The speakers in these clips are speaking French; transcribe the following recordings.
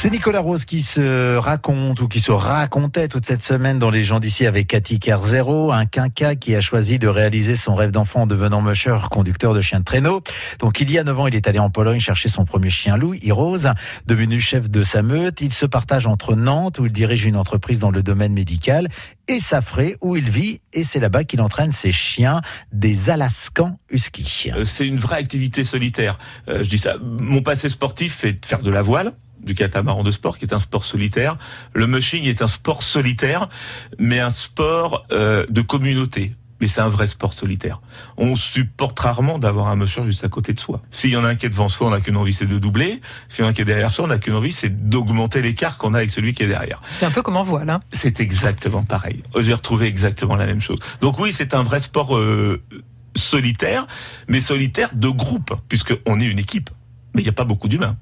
C'est Nicolas Rose qui se raconte ou qui se racontait toute cette semaine dans Les gens d'ici avec Cathy Kerzero, un quinca qui a choisi de réaliser son rêve d'enfant en devenant musher, conducteur de chien de traîneau. Donc il y a 9 ans, il est allé en Pologne chercher son premier chien loup, Hirose, devenu chef de sa meute. Il se partage entre Nantes où il dirige une entreprise dans le domaine médical et Safré où il vit et c'est là-bas qu'il entraîne ses chiens, des Alaskan Husky. Euh, c'est une vraie activité solitaire. Euh, je dis ça. Mon passé sportif est de faire de la voile du catamaran de sport, qui est un sport solitaire. Le mushing est un sport solitaire, mais un sport euh, de communauté. Mais c'est un vrai sport solitaire. On supporte rarement d'avoir un musher juste à côté de soi. S'il y en a un qui est devant soi, on n'a qu'une envie, c'est de doubler. S'il y en a un qui est derrière soi, on n'a qu'une envie, c'est d'augmenter l'écart qu'on a avec celui qui est derrière. C'est un peu comme en voile. Hein c'est exactement pareil. J'ai retrouvé exactement la même chose. Donc oui, c'est un vrai sport euh, solitaire, mais solitaire de groupe, puisqu'on est une équipe. Mais il n'y a pas beaucoup d'humains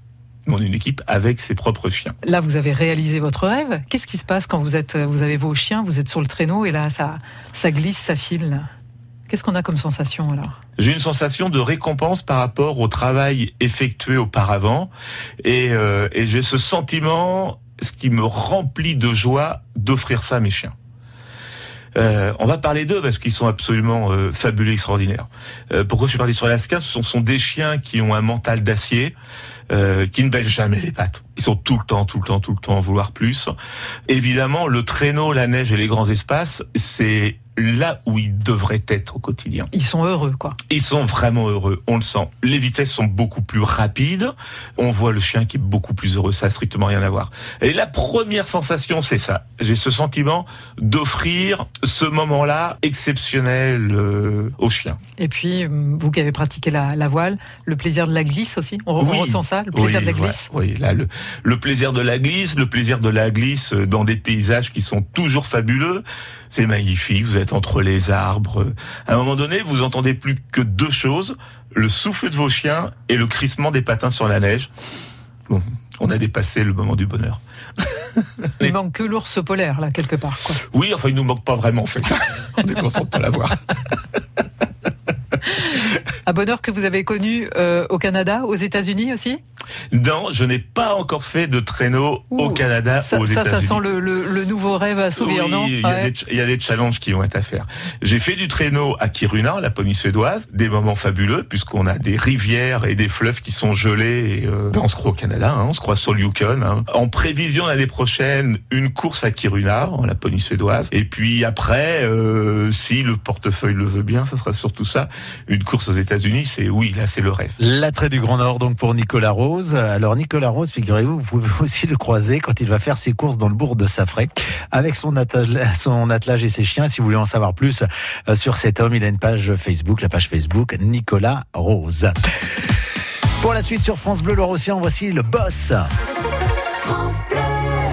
on est une équipe avec ses propres chiens. Là, vous avez réalisé votre rêve. Qu'est-ce qui se passe quand vous êtes, vous avez vos chiens, vous êtes sur le traîneau et là, ça, ça glisse, ça file? Qu'est-ce qu'on a comme sensation alors? J'ai une sensation de récompense par rapport au travail effectué auparavant et, euh, et j'ai ce sentiment, ce qui me remplit de joie d'offrir ça à mes chiens. Euh, on va parler d'eux parce qu'ils sont absolument euh, fabuleux, extraordinaires. Euh, pourquoi je suis parti sur Alaska? Ce sont, sont, des chiens qui ont un mental d'acier, euh, qui ne baissent jamais les pattes. Ils sont tout le temps, tout le temps, tout le temps à vouloir plus. Évidemment, le traîneau, la neige et les grands espaces, c'est là où ils devraient être au quotidien. Ils sont heureux, quoi. Ils sont vraiment heureux, on le sent. Les vitesses sont beaucoup plus rapides. On voit le chien qui est beaucoup plus heureux, ça n'a strictement rien à voir. Et la première sensation, c'est ça. J'ai ce sentiment d'offrir ce moment-là exceptionnel euh, au chien. Et puis, vous qui avez pratiqué la, la, voile, le plaisir de la glisse aussi, on, oui. on ressent ça, le plaisir oui, de la glisse voilà. Oui, là, le, le plaisir de la glisse, le plaisir de la glisse dans des paysages qui sont toujours fabuleux. C'est magnifique, vous êtes entre les arbres. À un moment donné, vous entendez plus que deux choses, le souffle de vos chiens et le crissement des patins sur la neige. Bon, on a dépassé le moment du bonheur. Il manque que l'ours polaire, là, quelque part. Quoi. Oui, enfin, il nous manque pas vraiment, en fait. on est content de pas l'avoir. Un bonheur que vous avez connu euh, au Canada, aux États-Unis aussi? Non, je n'ai pas encore fait de traîneau Ouh, au Canada, ça, aux. Ça, ça sent le, le, le, nouveau rêve à sourire, oui, non? il y, a ouais. des, il y, a des challenges qui vont être à faire. J'ai fait du traîneau à Kiruna, la Laponie suédoise, des moments fabuleux, puisqu'on a des rivières et des fleuves qui sont gelés. Et, euh, on se croit au Canada, hein, on se croit sur le Yukon. Hein. En prévision l'année prochaine, une course à Kiruna, en Laponie suédoise. Et puis après, euh, si le portefeuille le veut bien, ça sera surtout ça. Une course aux États-Unis, c'est oui, là c'est le rêve. L'attrait du Grand Nord, donc pour Nicolas Rose. Alors Nicolas Rose, figurez-vous, vous pouvez aussi le croiser quand il va faire ses courses dans le bourg de Safré avec son attelage, son attelage et ses chiens. Si vous voulez en savoir plus sur cet homme, il a une page Facebook, la page Facebook Nicolas Rose. Pour la suite sur France Bleu Loire Océan, voici le boss. France Bleu.